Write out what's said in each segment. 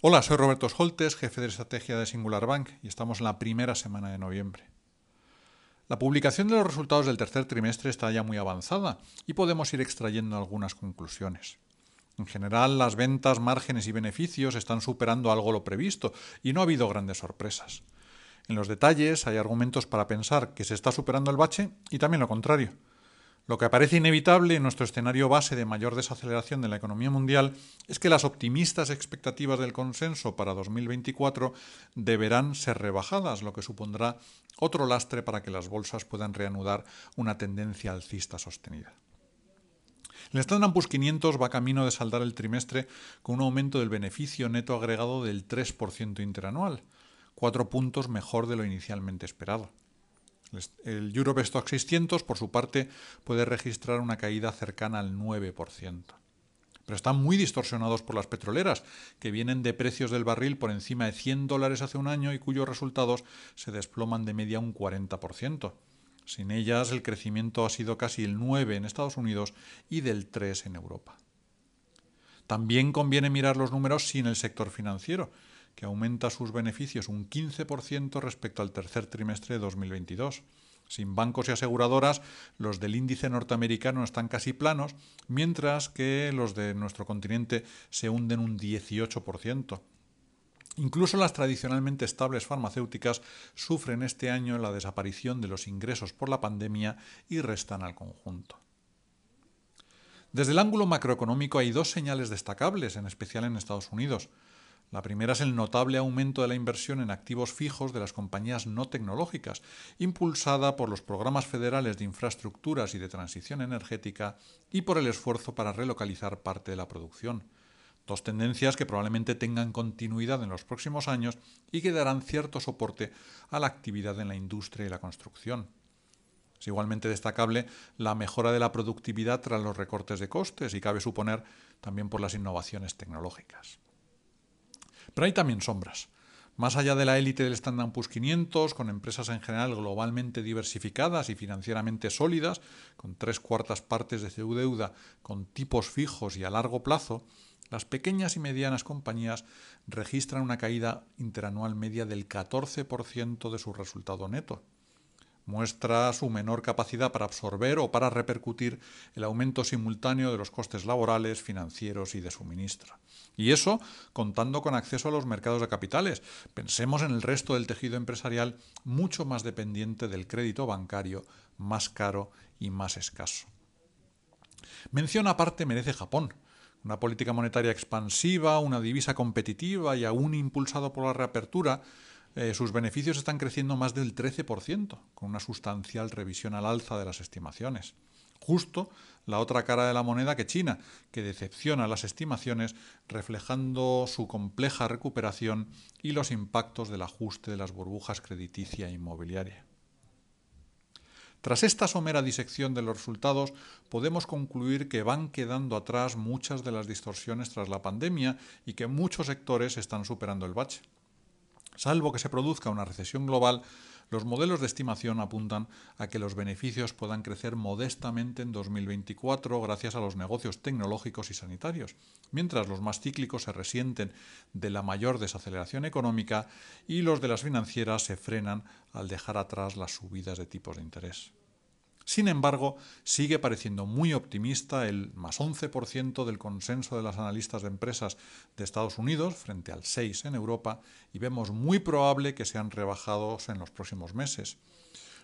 Hola, soy Roberto Scholtes, jefe de estrategia de Singular Bank, y estamos en la primera semana de noviembre. La publicación de los resultados del tercer trimestre está ya muy avanzada y podemos ir extrayendo algunas conclusiones. En general, las ventas, márgenes y beneficios están superando algo lo previsto y no ha habido grandes sorpresas. En los detalles hay argumentos para pensar que se está superando el bache y también lo contrario. Lo que parece inevitable en nuestro escenario base de mayor desaceleración de la economía mundial es que las optimistas expectativas del consenso para 2024 deberán ser rebajadas, lo que supondrá otro lastre para que las bolsas puedan reanudar una tendencia alcista sostenida. El Standard Poor's 500 va camino de saldar el trimestre con un aumento del beneficio neto agregado del 3% interanual, cuatro puntos mejor de lo inicialmente esperado. El Europe Stock 600, por su parte, puede registrar una caída cercana al 9%. Pero están muy distorsionados por las petroleras, que vienen de precios del barril por encima de 100 dólares hace un año y cuyos resultados se desploman de media un 40%. Sin ellas, el crecimiento ha sido casi el 9 en Estados Unidos y del 3 en Europa. También conviene mirar los números sin el sector financiero, que aumenta sus beneficios un 15% respecto al tercer trimestre de 2022. Sin bancos y aseguradoras, los del índice norteamericano están casi planos, mientras que los de nuestro continente se hunden un 18%. Incluso las tradicionalmente estables farmacéuticas sufren este año la desaparición de los ingresos por la pandemia y restan al conjunto. Desde el ángulo macroeconómico hay dos señales destacables, en especial en Estados Unidos. La primera es el notable aumento de la inversión en activos fijos de las compañías no tecnológicas, impulsada por los programas federales de infraestructuras y de transición energética y por el esfuerzo para relocalizar parte de la producción. Dos tendencias que probablemente tengan continuidad en los próximos años y que darán cierto soporte a la actividad en la industria y la construcción. Es igualmente destacable la mejora de la productividad tras los recortes de costes y cabe suponer también por las innovaciones tecnológicas. Pero hay también sombras. Más allá de la élite del Standard Poor's 500, con empresas en general globalmente diversificadas y financieramente sólidas, con tres cuartas partes de su deuda con tipos fijos y a largo plazo, las pequeñas y medianas compañías registran una caída interanual media del 14% de su resultado neto muestra su menor capacidad para absorber o para repercutir el aumento simultáneo de los costes laborales, financieros y de suministro. Y eso contando con acceso a los mercados de capitales. Pensemos en el resto del tejido empresarial mucho más dependiente del crédito bancario, más caro y más escaso. Mención aparte merece Japón. Una política monetaria expansiva, una divisa competitiva y aún impulsado por la reapertura, eh, sus beneficios están creciendo más del 13%, con una sustancial revisión al alza de las estimaciones. Justo la otra cara de la moneda que China, que decepciona las estimaciones, reflejando su compleja recuperación y los impactos del ajuste de las burbujas crediticia e inmobiliaria. Tras esta somera disección de los resultados, podemos concluir que van quedando atrás muchas de las distorsiones tras la pandemia y que muchos sectores están superando el bache. Salvo que se produzca una recesión global, los modelos de estimación apuntan a que los beneficios puedan crecer modestamente en 2024 gracias a los negocios tecnológicos y sanitarios, mientras los más cíclicos se resienten de la mayor desaceleración económica y los de las financieras se frenan al dejar atrás las subidas de tipos de interés. Sin embargo, sigue pareciendo muy optimista el más 11% del consenso de las analistas de empresas de Estados Unidos frente al 6% en Europa y vemos muy probable que sean rebajados en los próximos meses.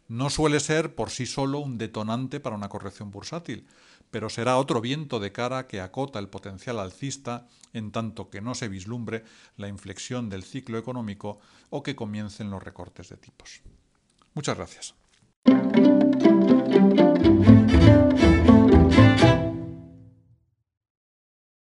No suele ser por sí solo un detonante para una corrección bursátil, pero será otro viento de cara que acota el potencial alcista en tanto que no se vislumbre la inflexión del ciclo económico o que comiencen los recortes de tipos. Muchas gracias.